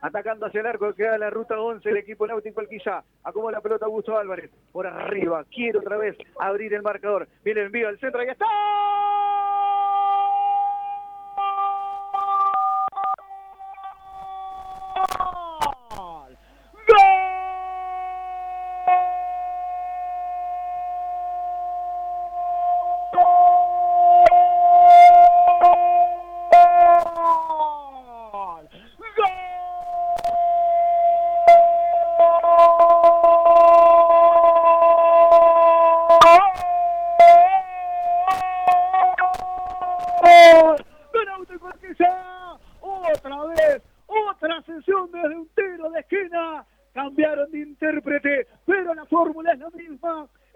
atacando hacia el arco, queda la ruta 11 el equipo náutico quizá acomoda la pelota Augusto Álvarez, por arriba, quiere otra vez abrir el marcador, viene el envío al centro, ahí está. Otra vez, otra sesión desde un tiro de esquina. Cambiaron de intérprete, pero la fórmula es la misma.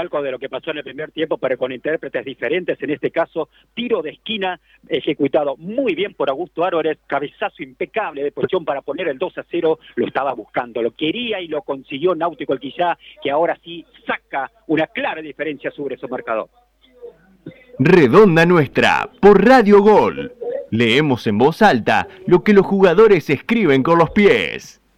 calco de lo que pasó en el primer tiempo, pero con intérpretes diferentes. En este caso, tiro de esquina ejecutado muy bien por Augusto Álvarez, cabezazo impecable de posición para poner el 2 a 0. Lo estaba buscando, lo quería y lo consiguió Náutico el Quillá, que ahora sí saca una clara diferencia sobre su marcador. Redonda Nuestra, por Radio Gol. Leemos en voz alta lo que los jugadores escriben con los pies.